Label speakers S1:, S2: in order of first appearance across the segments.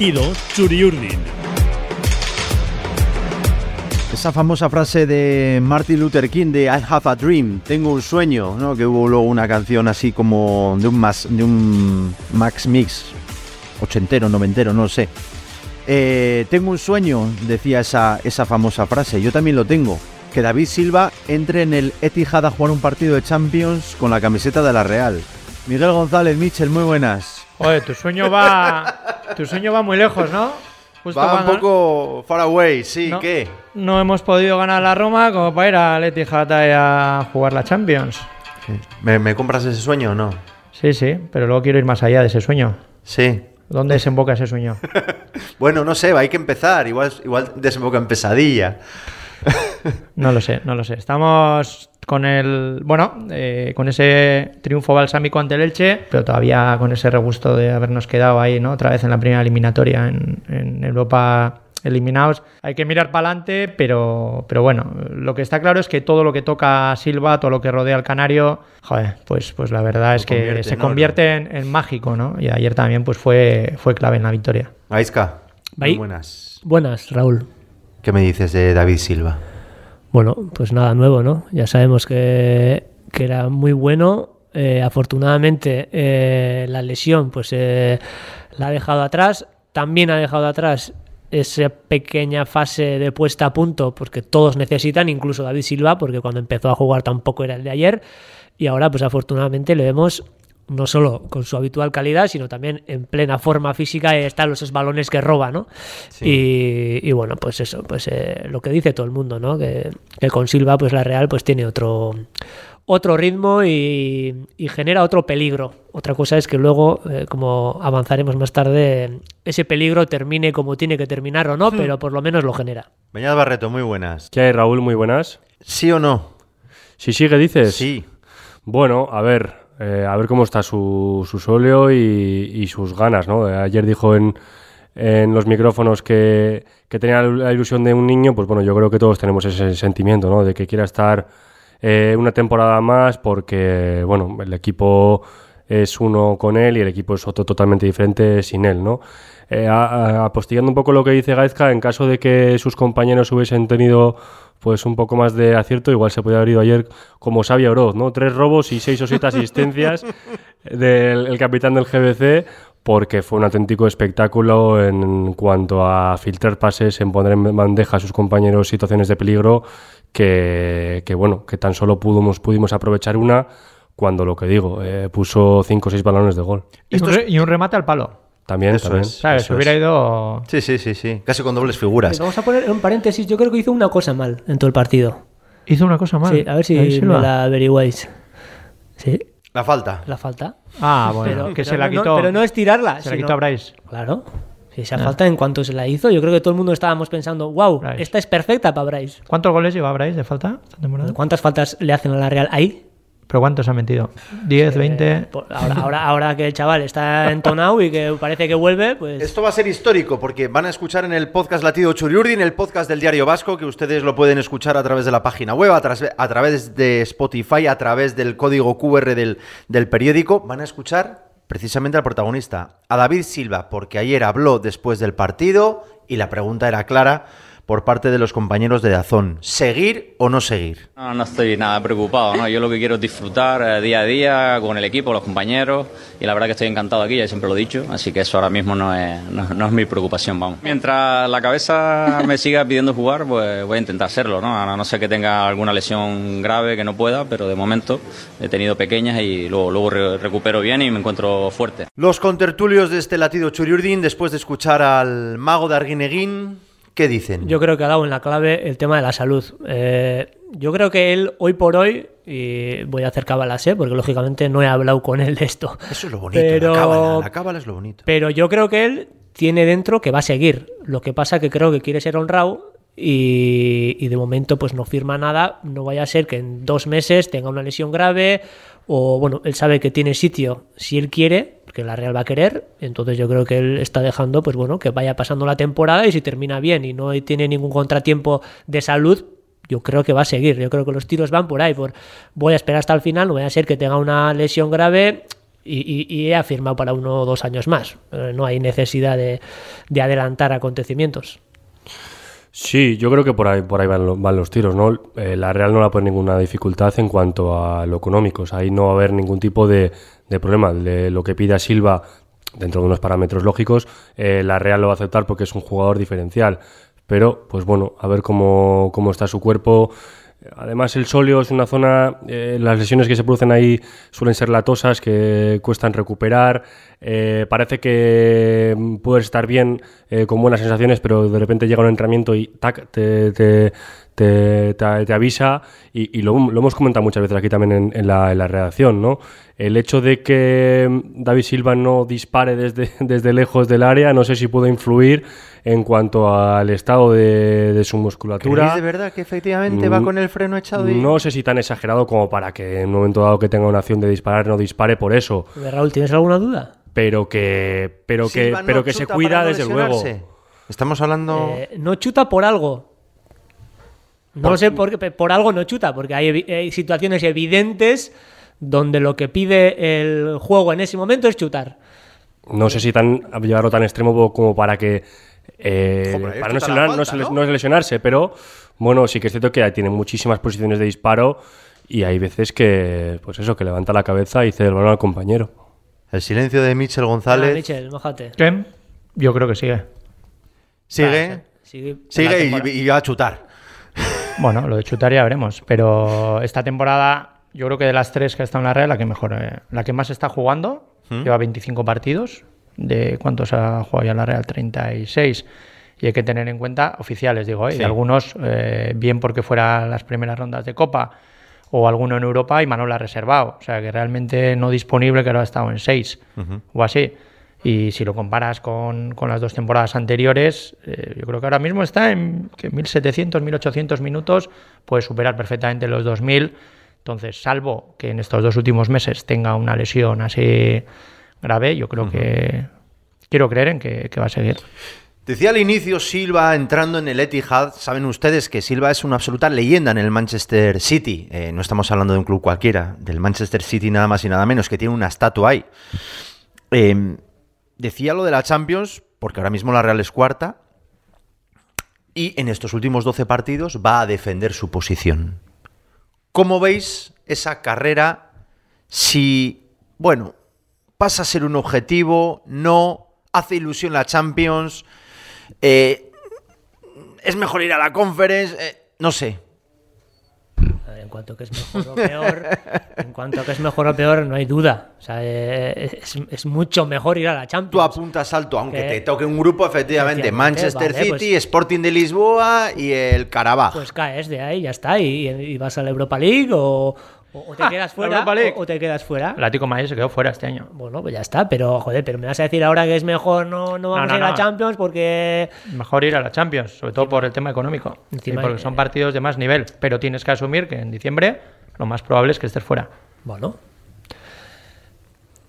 S1: Latido Churiurdin.
S2: Esa famosa frase de Martin Luther King de I have a dream, tengo un sueño, ¿no? Que hubo luego una canción así como de un, más, de un Max Mix, ochentero, noventero, no sé. Eh, tengo un sueño, decía esa, esa famosa frase, yo también lo tengo, que David Silva entre en el Etihad a jugar un partido de Champions con la camiseta de la Real. Miguel González, Michel, muy buenas.
S3: Oye, tu sueño va, tu sueño va muy lejos, ¿no?
S2: Justo va un poco far away, sí,
S3: no,
S2: ¿qué?
S3: No hemos podido ganar la Roma como para ir al Etihad a jugar la Champions.
S2: ¿Me, ¿Me, compras ese sueño o no?
S3: Sí, sí, pero luego quiero ir más allá de ese sueño.
S2: Sí.
S3: ¿Dónde desemboca ese sueño?
S2: bueno, no sé, hay que empezar. Igual, igual desemboca en pesadilla.
S3: no lo sé, no lo sé. Estamos con el, bueno, eh, con ese triunfo balsámico ante el Elche, pero todavía con ese regusto de habernos quedado ahí, ¿no? Otra vez en la primera eliminatoria en, en Europa eliminados. Hay que mirar para adelante, pero, pero bueno, lo que está claro es que todo lo que toca Silva, todo lo que rodea al Canario, joder, pues, pues la verdad es que
S2: convierte,
S3: se
S2: ¿no?
S3: convierte en, en, mágico, ¿no? Y ayer también pues fue, fue clave en la victoria.
S4: Ahí.
S2: buenas.
S4: Buenas, Raúl.
S2: ¿Qué me dices de David Silva?
S4: Bueno, pues nada nuevo, ¿no? Ya sabemos que, que era muy bueno. Eh, afortunadamente, eh, la lesión, pues eh, la ha dejado atrás. También ha dejado atrás esa pequeña fase de puesta a punto, porque todos necesitan, incluso David Silva, porque cuando empezó a jugar tampoco era el de ayer. Y ahora, pues afortunadamente, le vemos no solo con su habitual calidad, sino también en plena forma física están los balones que roba, ¿no?
S2: Sí.
S4: Y, y, bueno, pues eso, pues eh, lo que dice todo el mundo, ¿no? Que, que, con Silva, pues la Real, pues tiene otro otro ritmo y, y genera otro peligro. Otra cosa es que luego, eh, como avanzaremos más tarde, ese peligro termine como tiene que terminar o no, hmm. pero por lo menos lo genera.
S2: Beñat Barreto, muy buenas.
S5: ¿Qué hay, Raúl? Muy buenas.
S2: ¿Sí o no?
S5: Si sigue, dices.
S2: Sí.
S5: Bueno, a ver, eh, a ver cómo está su, su sóleo y, sus ganas, ¿no? Ayer dijo en, en los micrófonos que, que, tenía la ilusión de un niño, pues bueno, yo creo que todos tenemos ese sentimiento, ¿no? De que quiera estar eh, una temporada más porque, bueno, el equipo es uno con él y el equipo es otro totalmente diferente sin él, ¿no? Eh, apostillando un poco lo que dice Gaizka, en caso de que sus compañeros hubiesen tenido pues un poco más de acierto, igual se podía haber ido ayer como Xavi Oroz, ¿no? Tres robos y seis o siete asistencias del el capitán del GBC, porque fue un auténtico espectáculo en cuanto a filtrar pases, en poner en bandeja a sus compañeros situaciones de peligro, que, que bueno, que tan solo pudimos, pudimos aprovechar una cuando lo que digo, eh, puso cinco o seis balones de gol.
S3: Y un, re, y un remate al palo.
S5: También,
S2: Eso
S5: también.
S2: es.
S3: ¿Sabes?
S2: Eso
S3: hubiera
S2: es.
S3: ido.
S2: Sí, sí, sí, sí. Casi con dobles figuras.
S4: Vamos a poner un paréntesis. Yo creo que hizo una cosa mal en todo el partido.
S3: Hizo una cosa mal.
S4: Sí, a ver si me la averiguáis. Sí,
S2: La falta.
S4: la falta.
S3: Ah, bueno,
S4: pero,
S3: que
S4: pero
S3: se la
S4: no-
S3: quitó.
S4: pero no es tirarla.
S3: se la quitó a Bryce.
S4: Claro. Si esa falta en cuanto se la hizo, yo creo que todo el mundo estábamos pensando, wow,
S3: Bryce.
S4: esta es perfecta para Bryce.
S3: ¿Cuántos goles lleva Bryce de falta esta temporada?
S4: ¿Cuántas faltas le hacen a la Real ahí?
S3: ¿Pero cuántos ha metido? ¿10, 20?
S4: Por- Ahora, ahora, ahora que el chaval está entonado y que parece que vuelve, pues
S2: Esto va a ser histórico porque van a escuchar en el podcast Latido Churiurdi, en el podcast del Diario Vasco, que ustedes lo pueden escuchar a través de la página web, a, a través de Spotify, a través del código QR del, del periódico. Van a escuchar precisamente al protagonista, a David Silva, porque ayer habló después del partido y la pregunta era clara por parte de los compañeros de Dazón. ¿Seguir o no seguir?
S6: No, no estoy nada preocupado, ¿no? Yo lo que quiero es disfrutar eh, día a día con el equipo, los compañeros, y la verdad que estoy encantado aquí, ya siempre lo he dicho, así que eso ahora mismo no es, no, no es mi preocupación, vamos. Mientras la cabeza me siga pidiendo jugar, pues voy a intentar hacerlo, ¿no? A no ser que tenga alguna lesión grave que no pueda, pero de momento he tenido pequeñas y luego, luego re- recupero bien y me encuentro fuerte.
S2: Los contertulios de este Latido Churiurdin, después de escuchar al mago de Arguineguín, ¿qué dicen?
S4: yo creo que ha dado en la clave el tema de la salud. Eh, yo creo que él, hoy por hoy, y voy a hacer cábalas, ¿eh? porque lógicamente no he hablado con él de esto.
S2: Eso es lo bonito,
S4: Pero-
S2: la cábala, la cábala es lo bonito.
S4: Pero yo creo que él tiene dentro que va a seguir. Lo que pasa que creo que quiere ser honrado y, y de momento pues no firma nada. No vaya a ser que en dos meses tenga una lesión grave o bueno, él sabe que tiene sitio si él quiere, porque la Real va a querer. Entonces yo creo que él está dejando pues bueno que vaya pasando la temporada y si termina bien y no tiene ningún contratiempo de salud. Yo creo que va a seguir, yo creo que los tiros van por ahí, por voy a esperar hasta el final, no vaya a ser que tenga una lesión grave y y, he afirmado para uno o dos años más. Eh, no hay necesidad de, adelantar acontecimientos.
S5: Sí, yo creo que por ahí, por ahí van, los tiros, ¿no? Eh, la Real no va a poner ninguna dificultad en cuanto a lo económico. ahí no va a haber ningún tipo de, problema. De lo que pida Silva, dentro de unos parámetros lógicos, eh, la Real lo va a aceptar porque es un jugador diferencial. Pero, pues bueno, a ver cómo, cómo está su cuerpo. Además, el sóleo es una zona, eh, las lesiones que se producen ahí suelen ser latosas, que cuestan recuperar. Eh, parece que puedes estar bien, eh, con buenas sensaciones, pero de repente llega un entrenamiento y tac, te, te, avisa. Y, lo, hemos comentado muchas veces aquí también en, la, en la redacción, ¿no? El hecho de que David Silva no dispare desde, desde lejos del área, no sé si puede influir en cuanto al estado de, su musculatura.
S2: ¿Es de verdad que efectivamente va mm, con el freno echado?
S5: No sé si tan exagerado como para que en un momento dado que tenga una acción de disparar no dispare por eso.
S4: Raúl, ¿tienes alguna duda?
S5: Pero que, pero que, pero que se cuida desde luego.
S2: Estamos hablando.
S4: Eh, no chuta por algo. No sé por qué, por algo no chuta, porque hay situaciones evidentes donde lo que pide el juego en ese momento es chutar.
S5: No sé si tan llevarlo tan extremo como para que eh, para no, lesionarse, pero bueno, sí que es cierto que tiene muchísimas posiciones de disparo y hay veces que, pues eso, que levanta la cabeza y cede el balón al compañero.
S2: El silencio de Michel González.
S4: Michel, mojate.
S3: Yo creo que sigue.
S2: Sigue. sigue, y, va a chutar.
S3: Bueno, lo de chutar ya veremos. Pero esta temporada, yo creo que de las tres que ha estado en la Real, la que mejor, eh, la que más está jugando, ¿Mm? lleva 25 partidos, de cuántos ha jugado ya la Real, 36. Y hay que tener en cuenta oficiales, digo, ¿eh? algunos, eh, bien porque fuera las primeras rondas de Copa o alguno en Europa y Manuel ha reservado. O sea, que realmente no disponible, que ahora ha estado en 6 o así. Y si lo comparas con, con las dos temporadas anteriores, eh, yo creo que ahora mismo está en que 1.700, 1.800 minutos, puede superar perfectamente los 2.000. Entonces, salvo que en estos dos últimos meses tenga una lesión así grave, yo creo que quiero creer en que, va a seguir.
S2: Decía al inicio Silva entrando en el Etihad, saben ustedes que Silva es una absoluta leyenda en el Manchester City. Eh, no estamos hablando de un club cualquiera, del Manchester City nada más y nada menos, que tiene una estatua ahí. Em, decía lo de la Champions, porque ahora mismo la Real es cuarta, y en estos últimos 12 partidos va a defender su posición. ¿Cómo veis esa carrera si, bueno, pasa a ser un objetivo, no, hace ilusión la Champions, eh, es mejor ir a la Conference, eh, no sé.
S4: En cuanto a que es mejor o peor, en cuanto que es mejor o peor, no hay duda. O sea, eh, es, mucho mejor ir a la Champions.
S2: Tú apuntas alto, aunque te toque un grupo, efectivamente, Manchester City, pues Sporting de Lisboa y el Carabao.
S4: Pues caes de ahí, ya está, y vas a la Europa League o, o, te quedas fuera o, te quedas fuera.
S3: El Atlético Madrid se quedó fuera este año.
S4: Bueno, pues ya está, pero joder, pero me vas a decir ahora que es mejor no, no vamos a ir a la Champions porque...
S3: Mejor ir a la Champions, sobre todo por el tema económico. porque son partidos de más nivel, pero tienes que asumir que en diciembre lo más probable es que estés fuera.
S4: Bueno.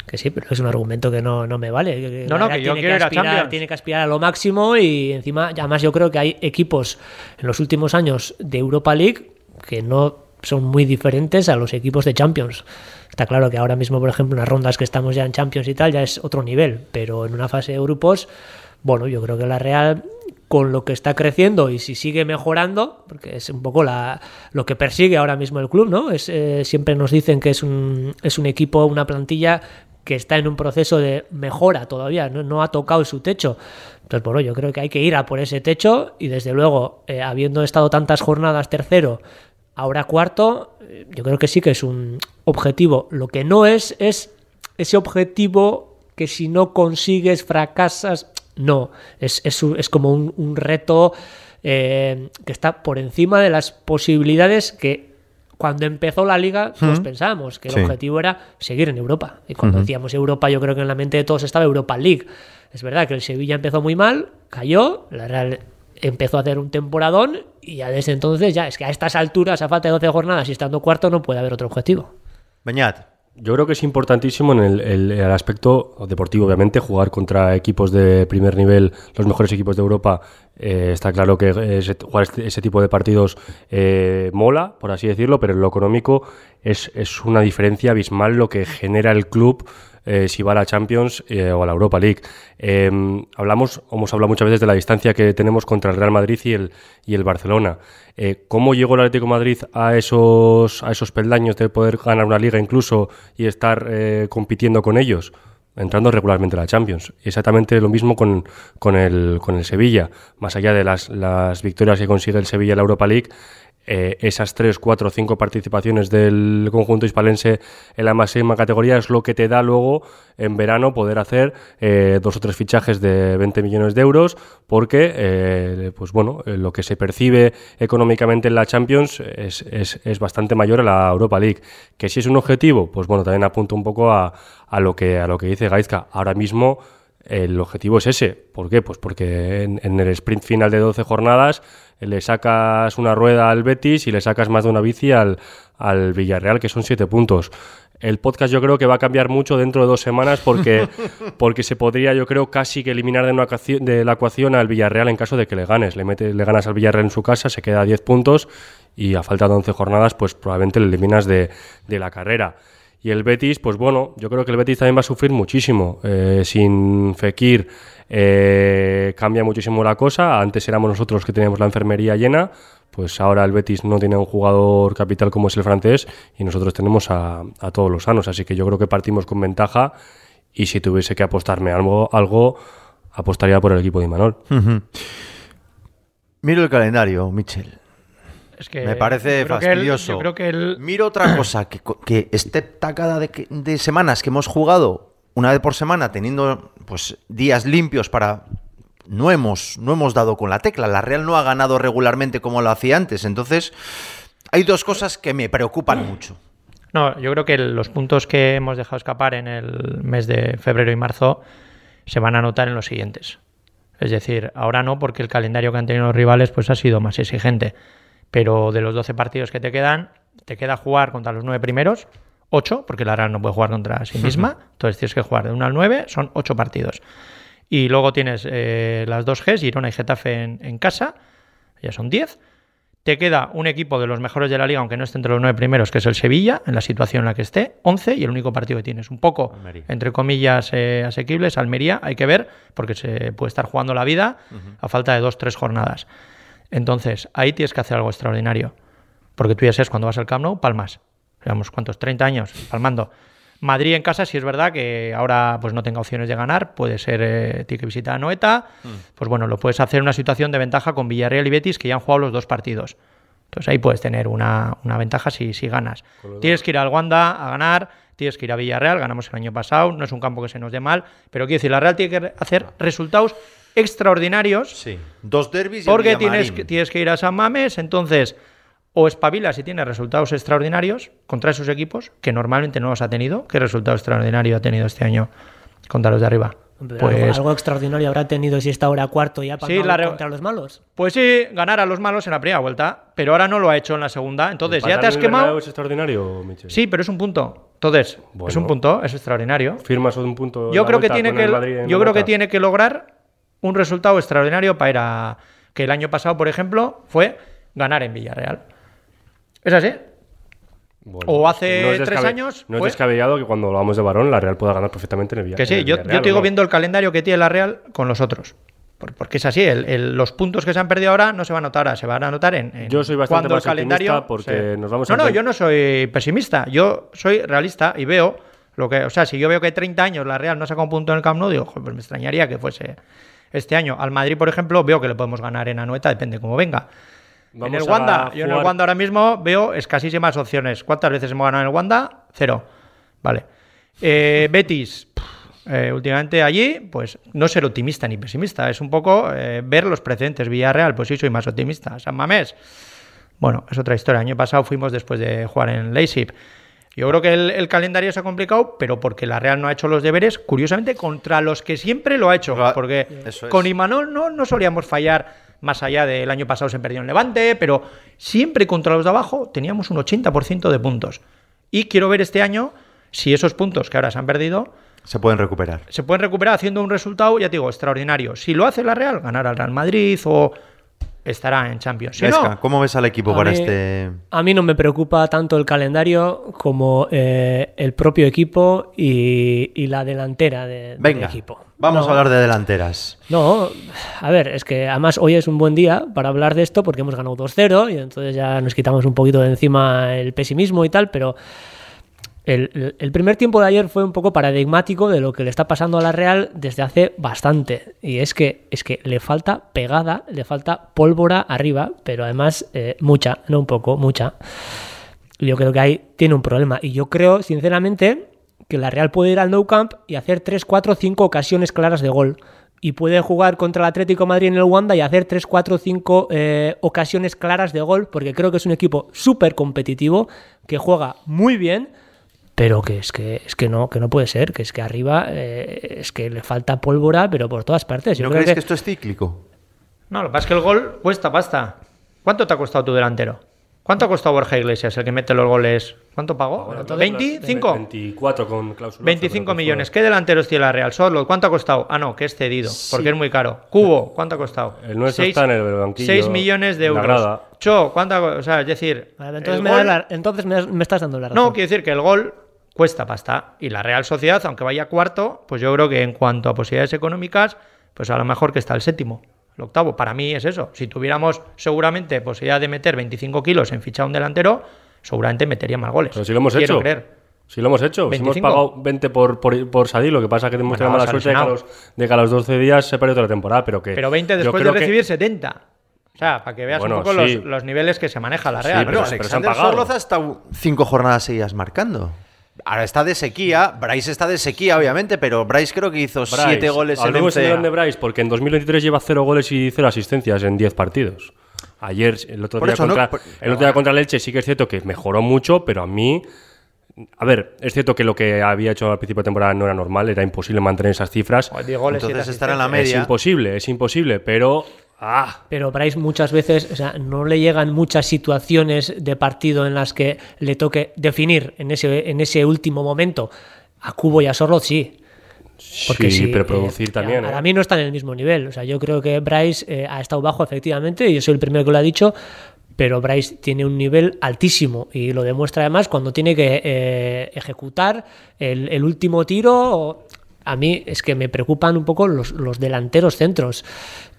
S4: Que sí, pero es un argumento que no, no me vale.
S3: no, no, que yo quiero ir a Champions.
S4: Tiene que aspirar a lo máximo y encima, además yo creo que hay equipos en los últimos años de Europa League que no son muy diferentes a los equipos de Champions. Está claro que ahora mismo, por ejemplo, en las rondas que estamos ya en Champions y tal, ya es otro nivel, pero en una fase de grupos, bueno, yo creo que la Real con lo que está creciendo y si sigue mejorando, porque es un poco la, lo que persigue ahora mismo el club, ¿no? Es, eh, siempre nos dicen que es un, es un equipo, una plantilla que está en un proceso de mejora todavía, no, ha tocado su techo. Entonces, bueno, yo creo que hay que ir a por ese techo y desde luego, eh, habiendo estado tantas jornadas tercero, Ahora cuarto, eh, yo creo que sí que es un objetivo. Lo que no es es ese objetivo que si no consigues fracasas. No, es, es, como un, reto eh, que está por encima de las posibilidades que cuando empezó la liga todos pensábamos que el objetivo era seguir en Europa. Y cuando decíamos Europa, yo creo que en la mente de todos estaba Europa League. Es verdad que el Sevilla empezó muy mal, cayó, la Real empezó a hacer un temporadón y ya desde entonces ya es que a estas alturas, a falta de 12 jornadas y estando cuarto, no puede haber otro objetivo.
S2: Beñat.
S5: Yo creo que es importantísimo en el, aspecto deportivo, obviamente, jugar contra equipos de primer nivel, los mejores equipos de Europa. Eh, está claro que jugar este, ese tipo de partidos eh, mola, por así decirlo, pero en lo económico es, es, una diferencia abismal lo que genera el club eh, si va a la Champions eh, o a la Europa League. Em, hablamos, hemos hablado muchas veces de la distancia que tenemos contra el Real Madrid y el, y el Barcelona. Eh, ¿Cómo llegó el Atlético Madrid a esos, a esos peldaños de poder ganar una liga incluso y estar compitiendo con ellos? entrando regularmente a la Champions. Exactamente lo mismo con, con, el, con el Sevilla. Más allá de las, las victorias que consigue el Sevilla en la Europa League, eh, esas tres, cuatro, cinco participaciones del conjunto hispalense en la máxima categoría es lo que te da luego en verano poder hacer eh, dos o tres fichajes de 20 millones de euros porque eh, pues bueno lo que se percibe económicamente en la Champions es, es, es, bastante mayor a la Europa League. Que si es un objetivo pues bueno también apunto un poco a, a lo que a lo que dice Gaizka. Ahora mismo el objetivo es ese. ¿Por qué? Pues porque en, el sprint final de 12 jornadas le sacas una rueda al Betis y le sacas más de una bici al, al Villarreal, que son 7 puntos. El podcast yo creo que va a cambiar mucho dentro de dos semanas porque, porque se podría, yo creo, casi que eliminar de, una, de la ecuación al Villarreal en caso de que le ganes. Le, mete, le ganas al Villarreal en su casa, se queda a 10 puntos y a falta de 11 jornadas, pues probablemente le eliminas de, de la carrera. Y el Betis, pues bueno, yo creo que el Betis también va a sufrir muchísimo. Eh, sin Fekir eh, cambia muchísimo la cosa. Antes éramos nosotros los que teníamos la enfermería llena. Pues ahora el Betis no tiene un jugador capital como es el francés y nosotros tenemos a, todos los sanos. Así que yo creo que partimos con ventaja y si tuviese que apostarme algo, algo apostaría por el equipo de Imanol.
S2: Miro el calendario, Michel me parece fastidioso. Miro otra cosa, que, que este tacada de, de, semanas que hemos jugado una vez por semana, teniendo pues días limpios para... No hemos, no hemos dado con la tecla. La Real no ha ganado regularmente como lo hacía antes. Entonces, hay dos cosas que me preocupan mucho.
S3: No, yo creo que los puntos que hemos dejado escapar en el mes de febrero y marzo se van a notar en los siguientes. Es decir, ahora no, porque el calendario que han tenido los rivales pues ha sido más exigente pero de los 12 partidos que te quedan, te queda jugar contra los 9 primeros, 8, porque la Real no puede jugar contra sí misma, entonces tienes que jugar de 1 al 9, son 8 partidos. Y luego tienes eh, las dos Gs, Girona y Getafe en, casa, ya son 10. Te queda un equipo de los mejores de la liga, aunque no esté entre los nueve primeros, que es el Sevilla, en la situación en la que esté, 11, y el único partido que tienes un poco, entre comillas, eh, asequibles, Almería, hay que ver, porque se puede estar jugando la vida a falta de dos, tres jornadas. Entonces, ahí tienes que hacer algo extraordinario. Porque tú ya sabes, cuando vas al Camp Nou, palmas. Digamos, ¿cuántos? 30 años palmando. Madrid en casa, si es verdad que ahora pues no tenga opciones de ganar, puede ser, eh, tiene que visitar a Noeta, mm. pues bueno, lo puedes hacer en una situación de ventaja con Villarreal y Betis, que ya han jugado los dos partidos. Entonces ahí puedes tener una, ventaja si, si ganas. Tienes que ir al Wanda a ganar, tienes que ir a Villarreal, ganamos el año pasado, no es un campo que se nos dé mal, pero quiero decir, la Real tiene que hacer resultados extraordinarios.
S2: Sí. Dos derbis
S3: Porque tienes que, tienes que ir a San Mames, entonces o espabilas y tienes resultados extraordinarios contra esos equipos que normalmente no los ha tenido. ¿Qué resultado extraordinario ha tenido este año contra los de arriba?
S4: pues, algo, extraordinario habrá tenido si está ahora cuarto ya para sí, contra los malos.
S3: Pues sí, ganar a los malos en la primera vuelta, pero ahora no lo ha hecho en la segunda. Entonces ya te has quemado.
S5: es extraordinario, Michel?
S3: Sí, pero es un punto. Entonces, es un punto, es extraordinario.
S5: Firmas un punto.
S3: Yo creo que tiene que, yo creo que tiene que lograr un resultado extraordinario para que el año pasado, por ejemplo, fue ganar en Villarreal. ¿Es así? o hace tres años.
S5: No es descabellado que cuando hablamos de varón, la Real pueda ganar perfectamente en el Villarreal.
S3: Que sí, yo, yo te digo viendo el calendario que tiene la Real con los otros. Porque es así, los puntos que se han perdido ahora no se van a notar ahora, se van a notar en,
S5: yo soy bastante cuando el calendario porque nos vamos
S3: No, no, yo no soy pesimista, yo soy realista y veo lo que, o sea, si yo veo que 30 años la Real no saca un punto en el Camp Nou, digo, pues me extrañaría que fuese este año. Al Madrid, por ejemplo, veo que le podemos ganar en Anoeta, depende cómo venga. en el Wanda, yo en el Wanda ahora mismo veo escasísimas opciones. ¿Cuántas veces hemos ganado en el Wanda? Cero. Vale. Eh, Betis, eh, últimamente allí, pues no ser optimista ni pesimista, es un poco eh, ver los precedentes. Villarreal, pues sí, soy más optimista. San Mamés, bueno, es otra historia. El año pasado fuimos después de jugar en Leipzig. Yo creo que el, calendario se ha complicado, pero porque la Real no ha hecho los deberes, curiosamente, contra los que siempre lo ha hecho. Porque con Imanol no, no solíamos fallar, más allá del año pasado se perdió en Levante, pero siempre contra los de abajo teníamos un 80% de puntos. Y quiero ver este año si esos puntos que ahora se han perdido...
S2: Se pueden recuperar.
S3: Se pueden recuperar haciendo un resultado, ya te digo, extraordinario. Si lo hace la Real, ganar al Real Madrid o estará en Champions. Si
S2: Gaisca,
S3: no,
S2: ¿cómo ves al equipo para
S4: mí-
S2: este...?
S4: A mí no me preocupa tanto el calendario como eh, el propio equipo y, y la delantera de- del
S2: Venga,
S4: equipo.
S2: vamos
S4: No,
S2: a hablar de delanteras.
S4: No, a ver, es que además hoy es un buen día para hablar de esto porque hemos ganado 2-0 y entonces ya nos quitamos un poquito de encima el pesimismo y tal, pero el, primer tiempo de ayer fue un poco paradigmático de lo que le está pasando a la Real desde hace bastante. Y es que, es que le falta pegada, le falta pólvora arriba, pero además eh, mucha, no un poco, mucha. Yo creo que ahí tiene un problema. Y yo creo, sinceramente, que la Real puede ir al Nou Camp y hacer 3, 4, 5 ocasiones claras de gol. Y puede jugar contra el Atlético Madrid en el Wanda y hacer 3, 4, 5 eh, ocasiones claras de gol, porque creo que es un equipo súper competitivo, que juega muy bien, pero que es que es que no, que no puede ser, que es que arriba eh, es que le falta pólvora, pero por todas partes. Yo
S2: ¿No
S4: creo
S2: crees que...
S4: que-
S2: esto es cíclico?
S3: no, lo que pasa es que el gol cuesta pasta. ¿Cuánto te ha costado tu delantero? ¿Cuánto ha costado Borja Iglesias, el que mete los goles? ¿Cuánto pagó? ¿25?
S5: 24 con cláusula.
S3: 25 millones. ¿Qué delanteros tiene la Real? Sorlo, ¿cuánto ha costado? Ah, no, que es cedido, porque es muy caro. Cubo, ¿cuánto ha costado?
S5: El nuestro está en el banquillo,
S3: 6 millones de euros.
S5: grada.
S3: Cho, ¿cuánto ha co- O sea, es decir,
S4: Vale, entonces, me,
S3: gol-
S4: la- entonces me estás dando la razón.
S3: No, quiero decir que el gol cuesta pasta. Y la Real Sociedad, aunque vaya cuarto, pues yo creo que en cuanto a posibilidades económicas, pues a lo mejor que está el séptimo. El octavo, para mí es eso. Si tuviéramos seguramente posibilidad de meter 25 kilos en fichar un delantero, seguramente metería más goles.
S5: Pero si lo hemos
S3: Quiero
S5: hecho.
S3: creer.
S5: Si lo hemos hecho. Si hemos
S3: 25.
S5: pagado 20 por, por, por Sadik, lo que pasa es que tenido
S3: Bueno,
S5: mala suerte de que, a los, de que a los 12 días se perdió toda la temporada. Pero, que
S3: Pero 20
S5: yo
S3: después de
S5: que-
S3: recibir 70. O sea, para que veas
S5: Bueno,
S3: un poco
S5: sí.
S3: los, los niveles que se maneja la
S5: Sí,
S3: Real.
S5: pero-
S3: ¿no?
S5: se han
S2: Alexander ha estado cinco jornadas seguidas marcando. Ahora está de sequía. Bryce está de sequía, obviamente, pero Bryce creo que hizo
S5: Bryce,
S2: siete goles en
S5: hablemos
S2: 11.
S5: de Bryce, porque en 2023 lleva 0 goles y 0 asistencias en 10 partidos. Ayer, el otro día,
S2: eso, ¿no?
S5: contra,
S2: Por-
S5: el otro día contra el Elche sí que es cierto que mejoró mucho, pero a mí... A ver, es cierto que lo que había hecho al principio de temporada no era normal, era imposible mantener esas cifras.
S3: Joder, 10 goles,
S2: Entonces estar en la
S3: asistencias.
S5: Es
S2: media.
S5: imposible, es imposible, pero... ¡Ah!
S4: Pero Bryce muchas veces, o sea, no le llegan muchas situaciones de partido en las que le toque definir en ese, en ese último momento. A Cubo y a Sorloz sí. Porque
S5: sí,
S4: sí,
S5: pero
S4: eh,
S5: producir también.
S4: Para
S5: ¿eh?
S4: mí no está en el mismo nivel. O sea, yo creo que Bryce eh, ha estado bajo, efectivamente, y yo soy el primero que lo ha dicho, pero Bryce tiene un nivel altísimo y lo demuestra además cuando tiene que ejecutar el, el último tiro. o- A mí es que me preocupan un poco los, los delanteros centros.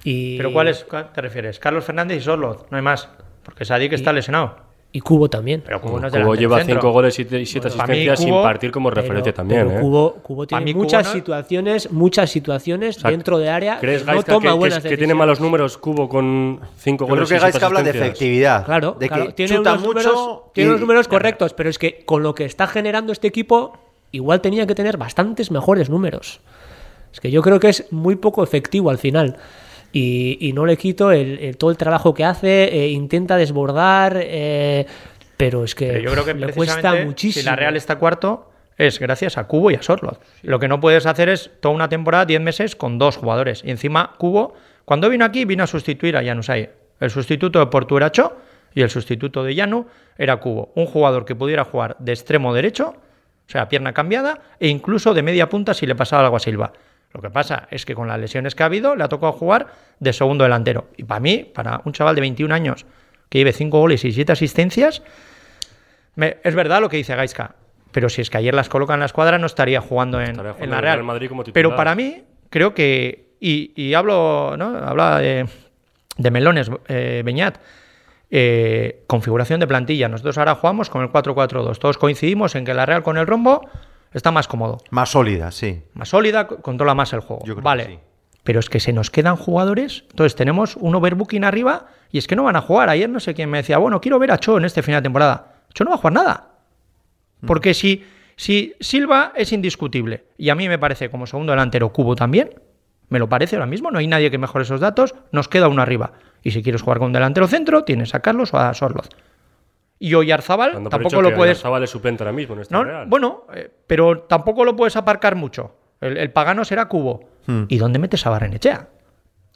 S4: Y,
S3: ¿Pero cuál es, cuál te refieres? Carlos Fernández y Sorloz, no hay más. Porque Sadik está lesionado.
S4: Y Cubo también.
S3: Pero Cubo no es
S5: Cubo lleva
S3: centro.
S5: 5 goles y 7
S3: Bueno,
S5: asistencias sin
S3: Cubo-
S5: partir como referencia
S4: Pero-
S5: también.
S4: pero
S5: ¿eh?
S4: Cubo, Cubo tiene
S3: mí Cubo
S4: muchas
S3: no-
S4: situaciones, muchas situaciones
S5: sea,
S4: dentro de área.
S5: ¿Crees,
S4: no toma
S5: que- que,
S4: buenas
S5: que tiene
S4: decisiones.
S5: malos números Cubo con 5
S2: Yo creo
S5: goles
S2: que
S5: y 7
S2: Gaisca habla de
S5: asistencias?
S2: efectividad.
S4: Claro,
S2: de
S4: claro,
S2: que
S4: tiene
S2: chuta
S4: unos
S2: mucho.
S4: números, tiene
S2: y-
S4: unos números correctos, pero es que con lo que está generando este equipo, igual tenía que tener bastantes mejores números. Es que yo creo que es muy poco efectivo al final. Y, y no le quito el, el- todo el trabajo que hace, eh, intenta desbordar, eh, pero es que
S3: Pero yo creo que
S4: le cuesta muchísimo.
S3: si la Real está cuarto es gracias a Cubo y a Sorloz. Lo que no puedes hacer es toda una temporada, 10 meses, con dos jugadores. Y encima Cubo, cuando vino aquí, vino a sustituir a Janusay. El sustituto de Portu era Cho y el sustituto de Yanu era Cubo. Un jugador que pudiera jugar de extremo derecho, o sea, pierna cambiada, e incluso de media punta si le pasaba algo a Silva. Lo que pasa es que con las lesiones que ha habido le ha tocado jugar de segundo delantero. Y para mí, para un chaval de 21 años que lleve 5 goles y 7 asistencias, me- es verdad lo que dice Gaisca, pero si es que ayer las coloca en la escuadra no estaría jugando en,
S5: Estaría jugando
S3: en la Real.
S5: Real Madrid como titular.
S3: pero para mí, creo que, y, y hablo, ¿no? Habla de, de melones, eh, Beñat, eh, configuración de plantilla. Nosotros ahora jugamos con el 4-4-2. Todos coincidimos en que la Real con el rombo está más cómodo,
S2: Más sólida, sí.
S3: más sólida, controla más el juego.
S2: Yo creo que
S3: vale.
S2: sí.
S3: Pero es que se nos quedan jugadores. Entonces tenemos un overbooking arriba y es que no van a jugar. Ayer no sé quién me decía, bueno, quiero ver a Cho en este final de temporada. Cho no va a jugar nada. Porque si, si Silva es indiscutible y a mí me parece como segundo delantero Cubo también, me lo parece ahora mismo, no hay nadie que mejore esos datos, nos queda uno arriba. Y si quieres jugar con un delantero centro, tienes a Carlos o a Sorloz. Y hoy Arzabal tampoco lo puedes...
S5: Oyarzabal es suplente ahora mismo en esta
S3: No,
S5: Real.
S3: bueno, eh, pero tampoco lo puedes aparcar mucho. El, el pagano será Cubo.
S2: Hmm.
S3: ¿Y dónde metes a Barrenechea?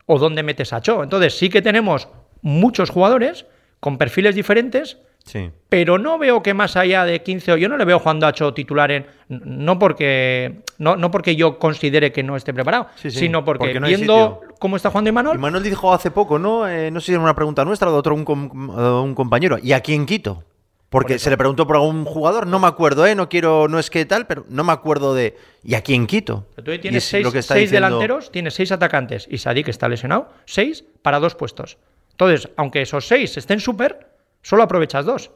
S3: ¿O dónde metes a Cho? Entonces sí que tenemos muchos jugadores con perfiles diferentes,
S2: Sí.
S3: pero no veo que más allá de 15 o yo no le veo jugando a Cho titular en no porque no, no porque yo considere que no esté preparado,
S2: Sí, sí,
S3: sino porque,
S2: porque no hay
S3: viendo cómo está jugando Imanol,
S2: Manuel dijo hace poco, ¿no? Eh, no sé si era una pregunta nuestra o de otro un, eh, un compañero. ¿Y a quién quito? Porque se le preguntó por algún jugador, no me acuerdo, ¿eh? No quiero, no es que tal, pero no me acuerdo de. ¿Y a quién quito?
S3: Pero tú tienes
S2: es
S3: seis,
S2: lo que está
S3: seis
S2: diciendo-
S3: delanteros, tienes seis atacantes y Sadik está lesionado, seis para dos puestos. Entonces, aunque esos seis estén súper, solo aprovechas dos.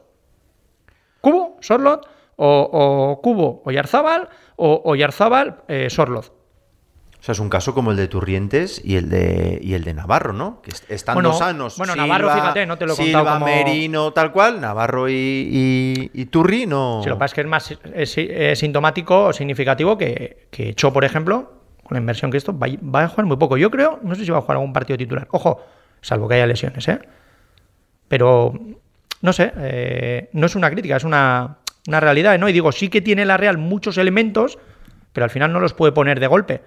S3: Cubo, Sorlot, o, o Cubo, Oyarzábal, o Oyarzábal, eh, Sorlot.
S2: O sea, es un caso como el de Turrientes y el de, y el de Navarro, ¿no? Que est- estando
S3: Bueno,
S2: sanos.
S3: bueno, Navarro, fíjate, no te lo he contado
S2: Silva,
S3: como-
S2: Merino, tal cual. Navarro y, y, y Turri no.
S3: Si lo que pasa es que es más es- es sintomático o significativo que, que Cho, por ejemplo, con la inversión que esto, va, va a jugar muy poco. Yo creo, no sé si va a jugar algún partido titular. Ojo, salvo que haya lesiones, ¿eh? Pero, no sé, eh, no es una crítica, es una, una realidad, ¿no? Y digo, sí que tiene la Real muchos elementos, pero al final no los puede poner de golpe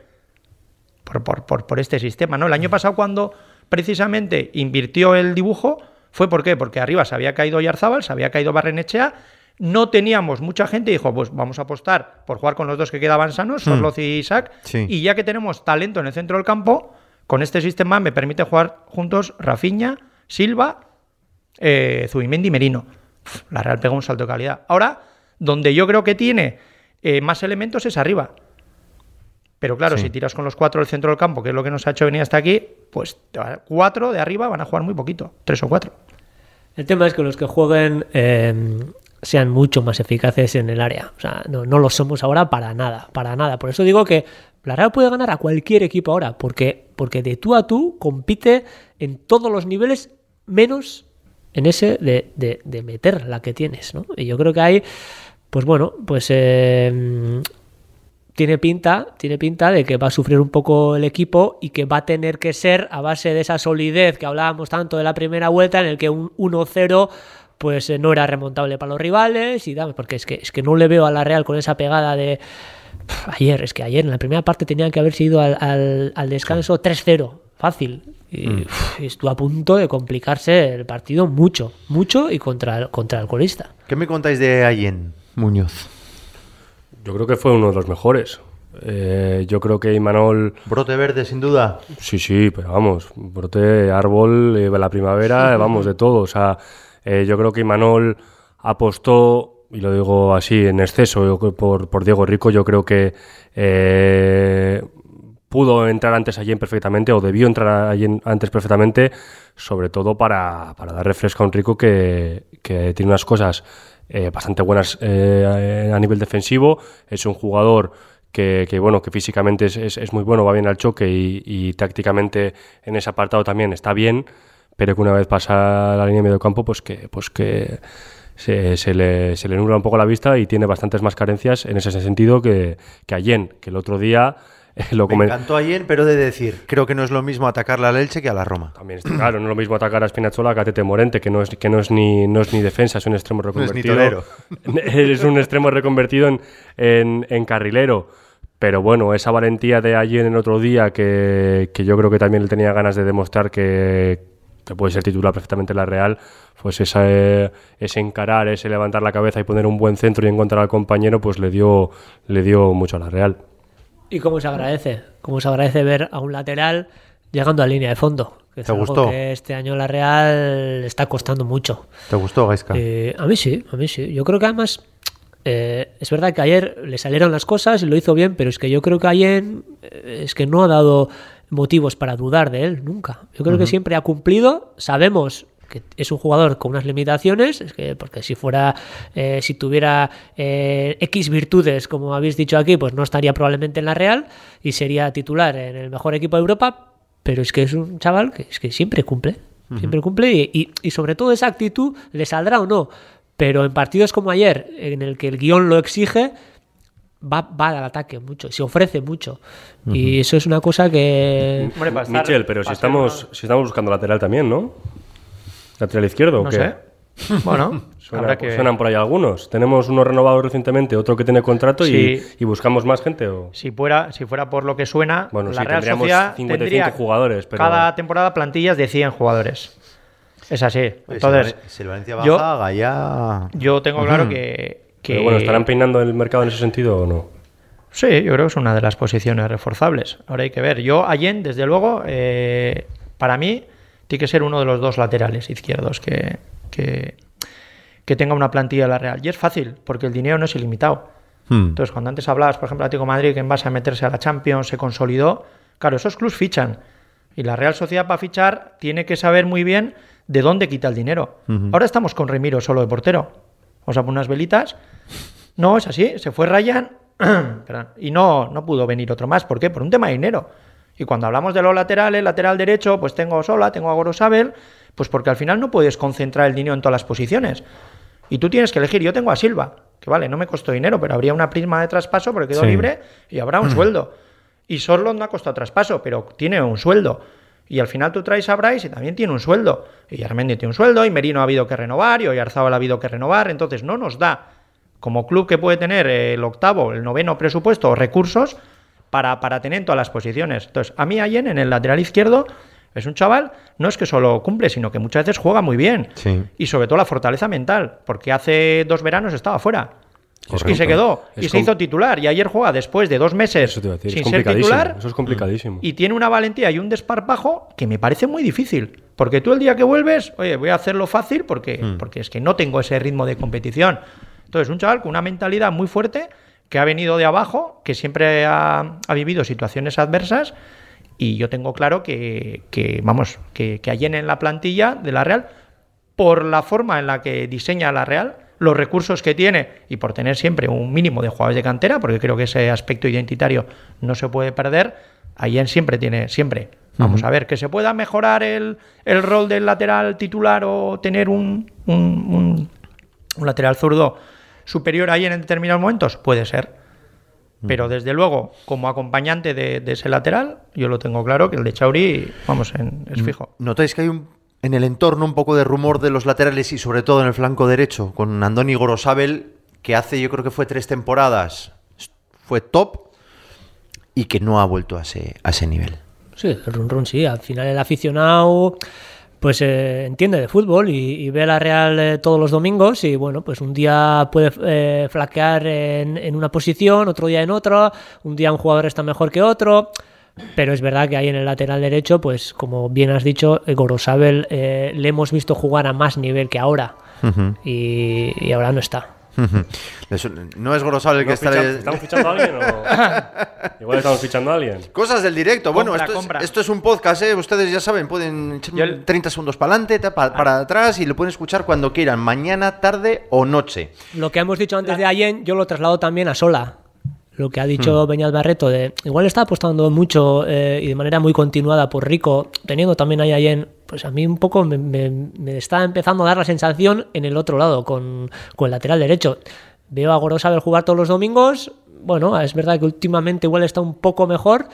S3: por, por, por, por este sistema, ¿no? El año pasado cuando precisamente invirtió el dibujo, ¿fue por qué? Porque arriba se había caído Yarzábal, se había caído Barrenechea, no teníamos mucha gente y dijo, pues vamos a apostar por jugar con los dos que quedaban sanos, Sorloz y Isaac,
S2: Sí.
S3: y ya que tenemos talento en el centro del campo, con este sistema me permite jugar juntos Rafinha, Silva, eh, Zubimendi y Merino. La Real pega un salto de calidad. Ahora, donde yo creo que tiene eh, más elementos es arriba. Pero claro,
S2: Sí.
S3: si tiras con los cuatro del centro del campo, que es lo que nos ha hecho venir hasta aquí, pues cuatro de arriba van a jugar muy poquito, tres o cuatro.
S4: El tema es que los que jueguen eh, sean mucho más eficaces en el área. O sea, no, no lo somos ahora para nada, para nada. Por eso digo que la Real puede ganar a cualquier equipo ahora, porque, porque de tú a tú compite en todos los niveles, menos en ese de, de- de meter la que tienes, ¿no? Y yo creo que hay, pues bueno, pues eh, tiene pinta, tiene pinta de que va a sufrir un poco el equipo y que va a tener que ser a base de esa solidez que hablábamos tanto de la primera vuelta, en el que un 1-0 pues eh, no era remontable para los rivales y tal, porque es que, es que no le veo a la Real con esa pegada de ayer, es que ayer en la primera parte tenían que haberse ido al, al- al descanso 3-0, fácil. Y, uf, y estuvo a punto de complicarse el partido mucho, mucho y contra el, contra el colista.
S2: ¿Qué me contáis de Allen, Muñoz?
S5: Yo creo que fue uno de los mejores. Eh, yo creo que Imanol,
S2: Brote verde, sin duda.
S5: sí, sí, pero vamos, brote, árbol, eh, la primavera, vamos, de todo. O sea, eh, yo creo que Imanol apostó, y lo digo así en exceso, yo creo por, por Diego Rico, yo creo que eh, pudo entrar antes allí perfectamente, o debió entrar allí antes perfectamente, sobre todo para, para dar refresco a un Rico que, que tiene unas cosas eh, bastante buenas eh, a nivel defensivo. Es un jugador que, que, bueno, que físicamente es, es- muy bueno, va bien al choque y, tácticamente en ese apartado también está bien, pero que una vez pasa la línea de medio campo, pues que, pues que se, se le, se le nubla un poco la vista y tiene bastantes más carencias en ese sentido que, que Allen, que el otro día lo
S2: Me encantó Allen, pero de decir, creo que no es lo mismo atacarle al Elche que a la Roma.
S5: También está claro, no es lo mismo atacar a Spinazzola que a Tete Morente, que no es, que no es, ni, no es ni defensa, es un extremo
S2: es ni
S5: reconvertido. es un extremo reconvertido en, en, en carrilero. Pero bueno, esa valentía de ayer en el otro día, que, que yo creo que también él tenía ganas de demostrar que, que puede ser titular perfectamente en la Real, pues esa, eh, ese encarar, ese levantar la cabeza y poner un buen centro y encontrar al compañero, pues le dio, le dio mucho a la Real.
S4: Y cómo se agradece, cómo se agradece ver a un lateral llegando a línea de fondo. Que
S2: ¿Te gustó?
S4: que este año la Real está costando mucho.
S2: ¿Te gustó, Gaisca?
S4: Eh, a mí sí, a mí sí. Yo creo que además eh, es verdad que ayer le salieron las cosas y lo hizo bien, pero es que yo creo que ayer eh, es que no ha dado motivos para dudar de él nunca. Yo creo que siempre ha cumplido. Sabemos que es un jugador con unas limitaciones, es que porque si fuera, eh, si tuviera eh, X virtudes, como habéis dicho aquí, pues no estaría probablemente en la Real y sería titular en el mejor equipo de Europa. Pero es que es un chaval que es que siempre cumple, siempre cumple y, y- y sobre todo esa actitud le saldrá o no. Pero en partidos como ayer, en el que el guion lo exige, va, va al ataque mucho, se ofrece mucho. Y eso es una cosa que...
S3: Hombre, para estar-
S5: Michel, pero si estamos, si estamos buscando lateral también, ¿no? ¿Lateral izquierdo o
S3: No
S5: qué?
S3: sé. Bueno,
S5: Suena-
S3: habrá que...
S5: Suenan por ahí algunos. Tenemos uno renovado recientemente, otro que tiene contrato y-
S3: Sí.
S5: y, buscamos más gente. O...
S3: Si fuera, si fuera por lo que suena,
S5: Bueno,
S3: la
S5: sí,
S3: Real
S5: tendríamos
S3: Sociedad
S5: 55
S3: tendría
S5: jugadores, pero-
S3: cada temporada plantillas de 100 jugadores. Es así. Entonces,
S2: si el Valencia
S3: yo-
S2: baja, Gaya...
S3: yo tengo claro que, que-
S5: Pero bueno, ¿estarán peinando el mercado en ese sentido o no?
S3: Sí, yo creo que es una de las posiciones reforzables. Ahora hay que ver. Yo, Allen, desde luego, eh, para mí, tiene que ser uno de los dos laterales izquierdos que, que, que tenga una plantilla de la Real. Y es fácil, porque el dinero no es ilimitado.
S2: Hmm.
S3: Entonces, cuando antes hablabas, por ejemplo, Atlético de Madrid, que en base a meterse a la Champions se consolidó, claro, esos clubs fichan. Y la Real Sociedad para fichar tiene que saber muy bien de dónde quita el dinero. Ahora estamos con Remiro solo de portero. Vamos a poner unas velitas. No, es así. Se fue Ryan y no, no pudo venir otro más. ¿Por qué? Por un tema de dinero. Y cuando hablamos de los laterales, lateral derecho, pues tengo a Sola, tengo a Gorosabel, pues porque al final no puedes concentrar el dinero en todas las posiciones. Y tú tienes que elegir. Yo tengo a Silva, que vale, no me costó dinero, pero habría una prisma de traspaso porque quedó
S2: Sí.
S3: libre y habrá un sueldo. Y Sorlot no ha costado traspaso, pero tiene un sueldo. Y al final tú traes a Bryce y también tiene un sueldo. Y Armendi tiene un sueldo, y Merino ha habido que renovar, y Oyarzábal ha habido que renovar. Entonces no nos da, como club que puede tener el octavo, el noveno presupuesto o recursos, para, para tener en todas las posiciones. Entonces, a mí Allen en el lateral izquierdo es un chaval, no es que solo cumple, sino que muchas veces juega muy bien.
S2: Sí.
S3: Y sobre todo la fortaleza mental, porque hace dos veranos estaba fuera. Y
S5: Correcto.
S3: se quedó, y se hizo titular. Y ayer juega después de dos meses
S5: Eso te iba a decir, es
S3: sin ser titular.
S5: Eso es complicadísimo.
S3: Y tiene una valentía y un desparpajo que me parece muy difícil. Porque tú el día que vuelves, oye, voy a hacerlo fácil porque, porque es que no tengo ese ritmo de competición. Entonces, un chaval con una mentalidad muy fuerte, que ha venido de abajo, que siempre ha, ha vivido situaciones adversas. Y yo tengo claro que, que, vamos, que, que allí en la plantilla de la Real, por la forma en la que diseña la Real, los recursos que tiene y por tener siempre un mínimo de jugadores de cantera, porque creo que ese aspecto identitario no se puede perder, Allen siempre tiene, siempre. Vamos a ver, que se pueda mejorar el, el rol del lateral titular o tener un, un, un- un lateral zurdo superior a Allen en determinados momentos, puede ser. Pero desde luego, como acompañante de, de ese lateral, yo lo tengo claro que el de Chauri, vamos, en- es fijo.
S2: ¿Notáis que hay un, en el entorno un poco de rumor de los laterales y sobre todo en el flanco derecho con Andoni Gorosabel, que hace yo creo que fue tres temporadas, fue top y que no ha vuelto a ese, a ese nivel?
S4: Sí, el run run sí. Al final el aficionado pues eh, entiende de fútbol y, y ve la Real eh, todos los domingos y bueno, pues un día puede eh, flaquear en, en una posición, otro día en otra, un día un jugador está mejor que otro, pero es verdad que ahí en el lateral derecho, pues como bien has dicho, Gorosabel eh, le hemos visto jugar a más nivel que ahora. Y, y ahora no está.
S2: No es Gorosabel el que
S5: ¿No
S2: está...
S5: ficha- ¿Estamos fichando a alguien o...? Igual estamos fichando a alguien.
S2: Cosas del directo. bueno,
S3: Compra,
S2: esto es,
S3: compra.
S2: esto es un podcast, ¿eh? Ustedes ya saben, pueden echar
S3: el-
S2: 30 segundos para adelante, para atrás y lo pueden escuchar cuando quieran, mañana, tarde o noche.
S4: Lo que hemos dicho antes de Allen, yo lo traslado también a Sola. Lo que ha dicho Beñat Barreto, de igual está apostando mucho eh, y de manera muy continuada por Rico, teniendo también ahí a Allen, pues a mí un poco me, me- me está empezando a dar la sensación en el otro lado, con, con el lateral derecho. Veo a Gorosabel jugar todos los domingos, bueno, es verdad que últimamente igual está un poco mejor,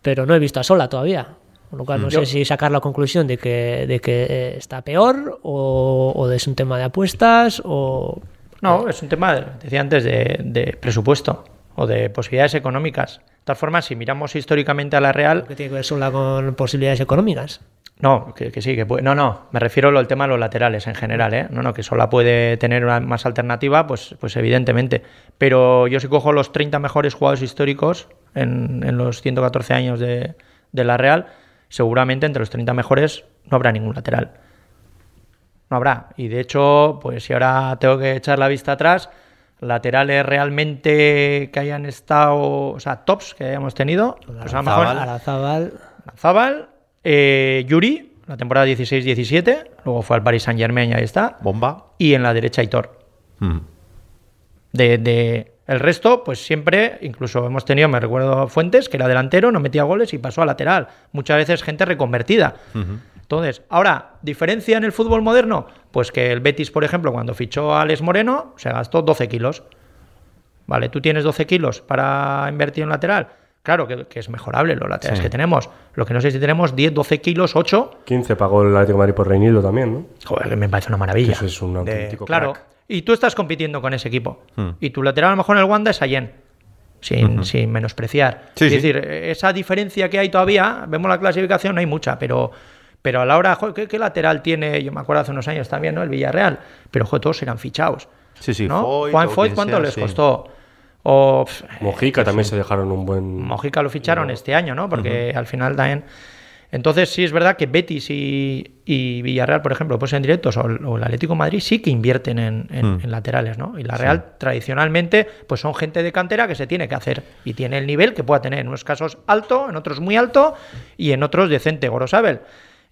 S4: pero no he visto a Sola todavía. Con lo cual no sé si sacar la conclusión de que, de que eh, está peor o, o es un tema de apuestas o...
S3: No, es un tema, decía antes, de, de presupuesto o de posibilidades económicas. De todas formas, si miramos históricamente a la Real,
S4: que tiene que ver sola con posibilidades económicas.
S3: No, que, que sí, que puede, no, no, me refiero al tema de los laterales en general, ¿eh? No, no, que sola puede tener una más alternativa, pues, pues evidentemente. Pero yo si cojo los 30 mejores jugadores históricos en, en los 114 años de, de la Real, seguramente entre los 30 mejores no habrá ningún lateral. No habrá. Y de hecho, pues si ahora tengo que echar la vista atrás, laterales realmente que hayan estado, o sea, tops que hayamos tenido, pues a lo mejor
S2: Arazábal.
S4: Arazábal,
S3: Zabal, eh, Yuri, la temporada 16-17, luego fue al Paris Saint Germain y ahí está,
S2: Bomba.
S3: y en la derecha Aitor.
S2: Mm.
S3: De, de- el resto, pues siempre, incluso hemos tenido, me recuerdo Fuentes, que era delantero, no metía goles y pasó a lateral. Muchas veces gente reconvertida. Entonces, ahora, ¿diferencia en el fútbol moderno? Pues que el Betis, por ejemplo, cuando fichó a Alex Moreno, se gastó 12 kilos. Vale, tú tienes 12 kilos para invertir en lateral. Claro que, que es mejorable los laterales
S2: Sí.
S3: que tenemos. Lo que no sé si tenemos 10, 12 kilos, 8.
S5: 15 pagó el Atlético de Madrid por Reinildo también, ¿no?
S3: Joder, que me parece una maravilla.
S5: Eso es un
S3: De-
S5: auténtico
S3: Claro.
S5: crack.
S3: Y tú estás compitiendo con ese equipo.
S2: Hmm.
S3: Y tu lateral a lo mejor en el Wanda es Allen. Sin, sin menospreciar.
S2: Sí,
S3: es
S2: sí.
S3: decir, esa diferencia que hay todavía, vemos la clasificación, no hay mucha, pero, Pero a la hora, joder, ¿qué, qué lateral tiene? Yo me acuerdo hace unos años también, ¿no? El Villarreal. Pero, joder, todos eran fichados.
S2: Sí, sí,
S3: ¿no?
S2: Foyt
S3: Juan Foyt,
S2: quien
S3: ¿cuánto
S2: sea,
S3: les costó? O,
S5: Mojica también se dejaron un buen.
S3: Mojica lo ficharon este año, ¿no? Porque al final también. Entonces, sí es verdad que Betis y, y Villarreal, por ejemplo, pues en directos, o, el o el Atlético de Madrid sí que invierten en, en-
S2: Mm.
S3: en laterales, ¿no? Y la Real, tradicionalmente, pues son gente de cantera que se tiene que hacer y tiene el nivel que pueda tener. En unos casos alto, en otros muy alto y en otros decente. Gorosabel,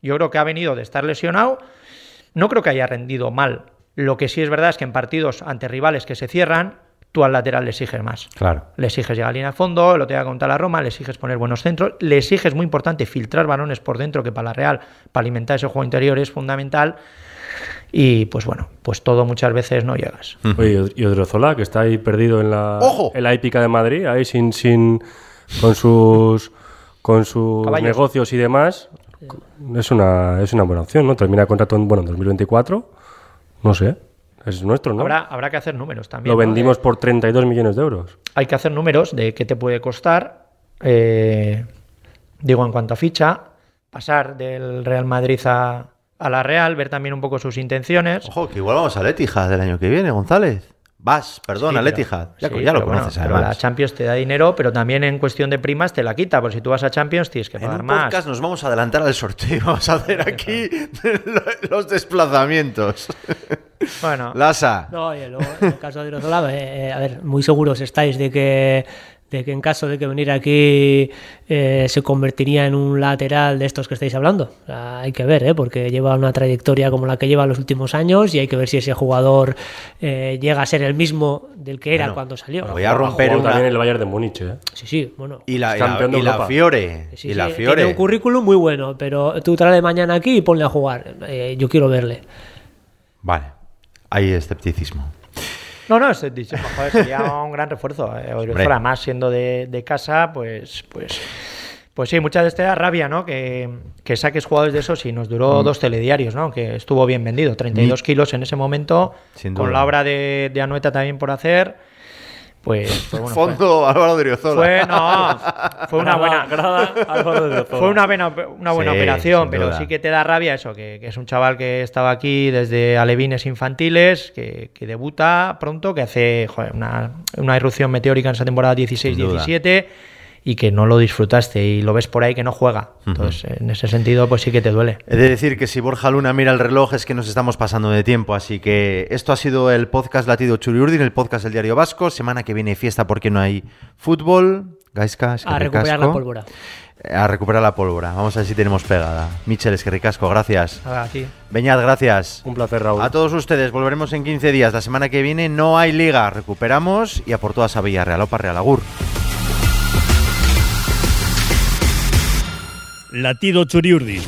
S3: yo creo que ha venido de estar lesionado. No creo que haya rendido mal. Lo que sí es verdad es que en partidos ante rivales que se cierran, tú al lateral le exiges más.
S2: Claro.
S3: Le exiges llegar a línea de fondo, lo te voy a contar la Roma, le exiges poner buenos centros, le exiges, muy importante, filtrar balones por dentro, que para la Real, para alimentar ese juego interior es fundamental. Y pues bueno, pues todo muchas veces no llegas.
S5: Oye, y Odriozola, que está ahí perdido en la,
S2: ¡Ojo!
S5: en la hípica de Madrid, ahí sin, sin con sus con sus
S3: Caballos.
S5: negocios y demás, es una, es una buena opción, ¿no? Termina contrato en, bueno, en 2024, no sé, es nuestro, ¿no?
S3: Habrá, habrá que hacer números también.
S5: Lo
S3: ¿no?
S5: vendimos
S3: De-
S5: por 32 millones de euros.
S3: hay que hacer números de qué te puede costar. eh, digo, en cuanto a ficha, pasar del Real Madrid a, a la Real, ver también un poco sus intenciones.
S2: Ojo, que igual vamos al Etihad del año que viene, González. Vas, perdón,
S3: Sí,
S2: al
S3: pero-
S2: Etihad. Ya,
S3: sí,
S2: ya lo
S3: bueno,
S2: conoces,
S3: pero
S2: además.
S3: la Champions te da dinero, pero también en cuestión de primas te la quita, porque si tú vas a Champions tienes que
S2: En
S3: pagar
S2: un
S3: más.
S2: podcast nos vamos a adelantar al sorteo. Vamos a hacer aquí los desplazamientos.
S3: Bueno,
S2: Lasa.
S4: No, y luego, en el caso de Odriozola, eh, eh, a ver, muy seguros estáis de que, de que en caso de que venir aquí eh, se convertiría en un lateral de estos que estáis hablando. O sea, hay que ver, ¿eh? porque lleva una trayectoria como la que lleva en los últimos años y hay que ver si ese jugador eh, llega a ser el mismo del que era
S2: Bueno,
S4: cuando salió.
S2: voy a romper una-
S5: también en el Bayern de Múnich, ¿eh?
S4: Sí, sí, bueno.
S2: Y la, y la-
S5: Campeón de
S2: y la
S5: Europa.
S2: Fiore.
S4: Sí,
S2: y la Fiore.
S4: Tiene un currículum muy bueno, pero tú tráele mañana aquí y ponle a jugar. Eh, yo quiero verle.
S2: Vale. Hay escepticismo.
S3: No, no, es, dicho, joder, sería un gran refuerzo. Eh, además siendo de, de casa, pues, pues, pues sí, muchas veces te da rabia, ¿no? Que, que saques jugadores de esos y nos
S2: Mm.
S3: duró dos telediarios, ¿no? Que estuvo bien vendido, 32 kilos en ese momento, con la obra de, de Anoeta también por hacer. Pues, pues bueno, fue-
S2: Fondo Álvaro de.
S3: Fue, no, fue una buena, fue una buena, una buena
S2: Sí,
S3: operación, pero
S2: duda.
S3: sí que te da rabia eso, que, que es un chaval que estaba aquí desde alevines infantiles, que, que debuta pronto, que hace joder, una, una irrupción meteórica en esa temporada
S2: Sin duda.
S3: 16-17 y que no lo disfrutaste y lo ves por ahí que no juega. Entonces, en ese sentido, pues sí que te duele.
S2: He de decir que si Borja Luna mira el reloj es que nos estamos pasando de tiempo, así que esto ha sido el podcast Latido Churiurdin, el podcast del Diario Vasco. Semana que viene fiesta porque no hay fútbol. Gaisca, es que
S4: A recuperar la pólvora.
S2: A recuperar la pólvora. Vamos a ver si tenemos pegada. Michel, es que ricasco, gracias.
S3: Ahora, a ti.
S2: Beñat, gracias.
S5: Un placer, Raúl.
S2: A todos ustedes, volveremos en 15 días. La semana que viene no hay liga. Recuperamos y a por todas a Villarreal. Opa Real Agur.
S1: Latido Churiurdin.